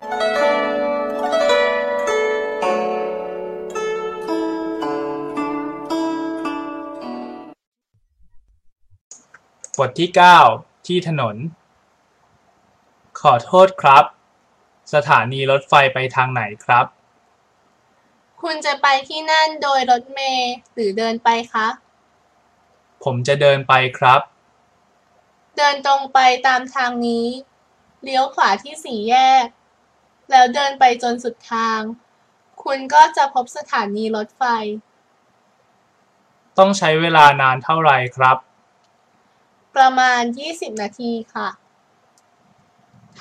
บทที่ 9 ที่ถนน ขอโทษครับ สถานีรถไฟไปทางไหนครับ คุณจะไปที่นั่นโดยรถเมล์หรือเดินไปคะ ผมจะเดินไปครับ เดินตรงไปตามทางนี้ เลี้ยวขวาที่สี่แยก แล้วเดินไปจนสุดทาง คุณก็จะพบสถานีรถไฟ ต้องใช้เวลานานเท่าไหร่ครับ ประมาณ 20 นาทีค่ะ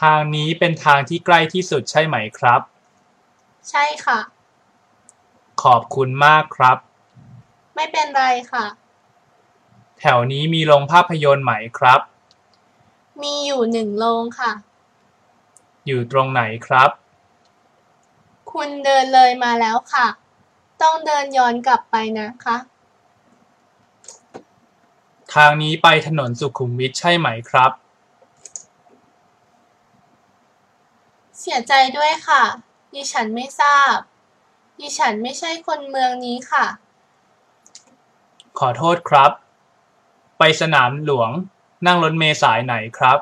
ทางนี้เป็นทางที่ใกล้ที่สุดใช่ไหมครับ ใช่ค่ะ ขอบคุณมากครับ ไม่เป็นไรค่ะ แถวนี้มีโรงภาพยนตร์ไหมครับ มีอยู่หนึ่งโรงค่ะ อยู่ตรงไหนครับ คุณเดินเลยมาแล้วค่ะ ต้องเดินย้อนกลับไปนะคะ ทางนี้ไปถนนสุขุมวิทใช่ไหมครับ เสียใจด้วยค่ะ ดิฉันไม่ทราบ ดิฉันไม่ใช่คนเมืองนี้ค่ะ ขอโทษครับ ไปสนามหลวงนั่งรถเมล์สายไหนครับ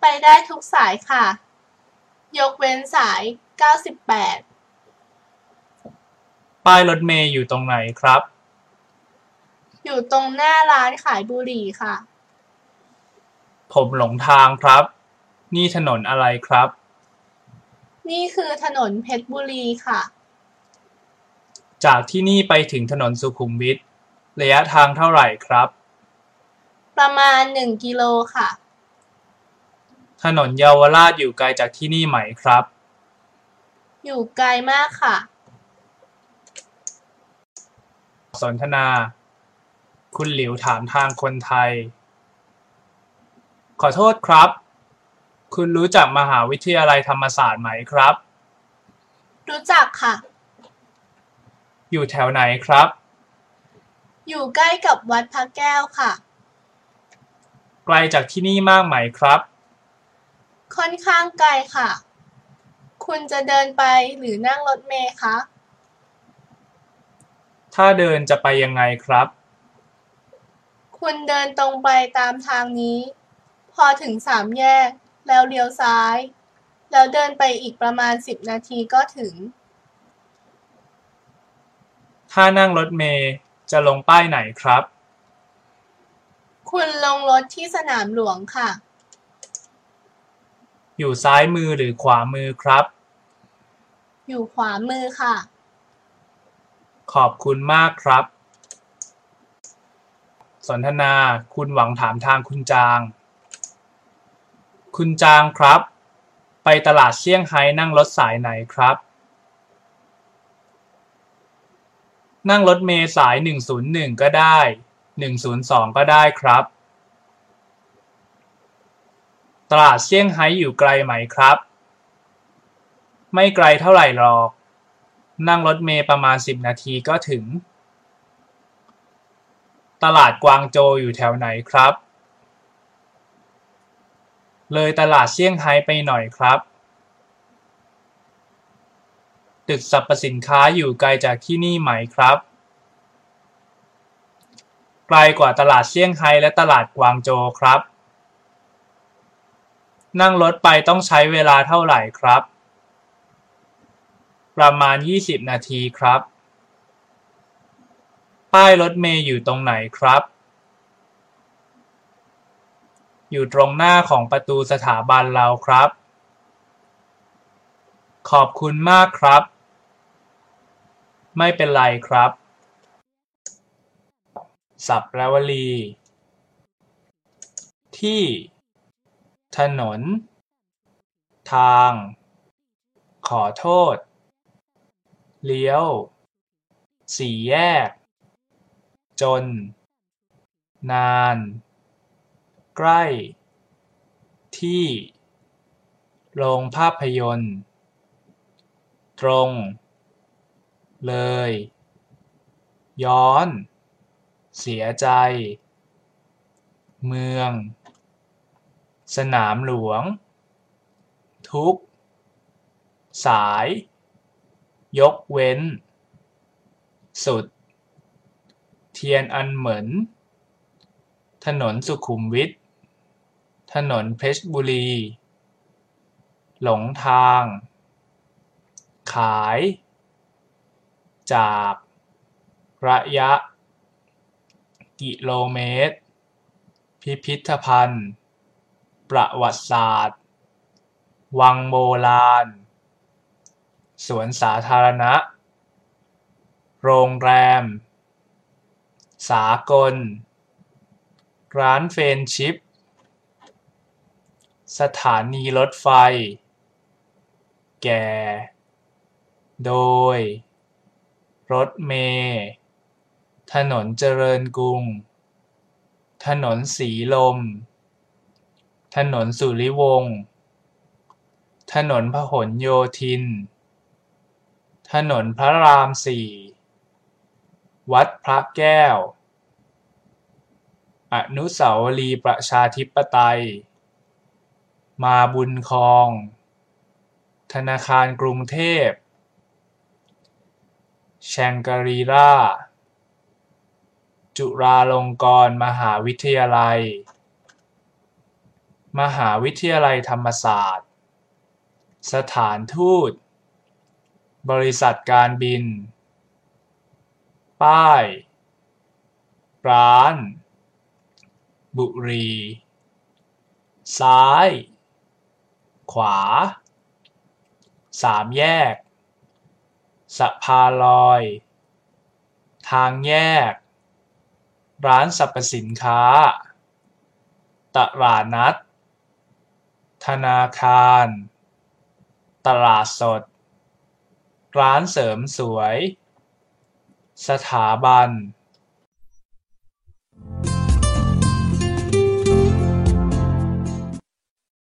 ไปได้ทุกสายค่ะ ยกเว้นสาย 98 ป้ายรถเมล์อยู่ตรงไหนครับ อยู่ตรงหน้าร้านขายบุหรี่ค่ะ ผมหลงทางครับ นี่ถนนอะไรครับ นี่คือถนนเพชรบุรีค่ะ จากที่นี่ไปถึงถนนสุขุมวิทระยะทางเท่าไหร่ครับ ประมาณ 1 กิโลค่ะ ถนนเยาวราชอยู่ไกลจากที่นี่ไหมครับ อยู่ไกลมากค่ะ สนทนา คุณหลิวถามทางคนไทย ขอโทษครับ คุณรู้จักมหาวิทยาลัยธรรมศาสตร์ไหมครับ รู้จักค่ะ อยู่แถวไหนครับ อยู่ใกล้กับวัดพระแก้วค่ะ ไกลจากที่นี่มากไหมครับ ค่อนข้างไกลค่ะ คุณจะเดินไปหรือนั่งรถเมล์คะ ถ้าเดินจะไปยังไงครับ คุณเดินตรงไปตามทางนี้ พอถึงสามแยก แล้วเลี้ยวซ้าย แล้วเดินไปอีกประมาณ10นาทีก็ถึง ถ้านั่งรถเมล์จะลงป้ายไหนครับ คุณลงรถที่สนามหลวงค่ะ อยู่ซ้ายมือหรือขวามือครับ อยู่ขวามือค่ะ ขอบคุณมากครับ สนทนาคุณหวังถามทางคุณจาง คุณจางครับ ไปตลาดเซี่ยงไฮ้นั่งรถสายไหนครับ นั่งรถเมล์สาย 101 ก็ได้ 102 ก็ได้ครับ ต ลาดเซี่ยงไฮ้อยู่ไกลไหมครับ ไม่ไกลเท่าไหร่หรอก นั่งรถเมล์ประมาณ 10 นาทีก็ถึง ตลาดกวางโจอยู่แถวไหนครับ เลยตลาดเซี่ยงไฮ้ไปหน่อยครับ ตึกสรรพสินค้าอยู่ไกลจากที่นี่ไหมครับไกลกว่าตลาดเซี่ยงไฮ้และตลาดกวางโจครับ นั่งรถไปต้องใช้เวลาเท่าไหร่ครับ ประมาณ 20 นาทีครับ ป้ายรถเมล์อยู่ตรงไหนครับ อยู่ตรงหน้าของประตูสถาบันเราครับ ขอบคุณมากครับ ไม่เป็นไรครับ สับแปลวลี ที่ ถนน ทาง ขอโทษ เลี้ยว สี่แยก จน นาน ใกล้ ที่ โรงภาพยนตร์ ตรง เลย ย้อน เสียใจ เมือง สนามหลวง ทุก สาย ยกเว้น สุด เทียนอันเหมินถนนสุขุมวิท ถนนเพชรบุรี หลงทาง ขาย จาก ระยะ กิโลเมตร พิพิธภัณฑ์ ประวัติศาสตร์ วังโบราณ สวนสาธารณะ โรงแรม สากล ร้านเฟรนช์ชิพ สถานีรถไฟ แก่ โดย รถเมล์ถนนเจริญกรุง ถนนสีลม ถนนสุริวงศ์ ถนนพหลโยธิน ถนนพระรามสี่ วัดพระแก้ว อนุสาวรีย์ประชาธิปไตย มาบุญคอง ธนาคารกรุงเทพ แชงกรีลาจุฬาลงกรณ์มหาวิทยาลัย มหาวิทยาลัยธรรมศาสตร์ สถานทูต บริษัทการบิน ป้าย ร้าน บุรี ซ้าย ขวา สามแยก สะพานลอย ทางแยก ร้านสรรพสินค้า ตลาดนัด ธนาคาร ตลาดสด ร้านเสริมสวย สถาบัน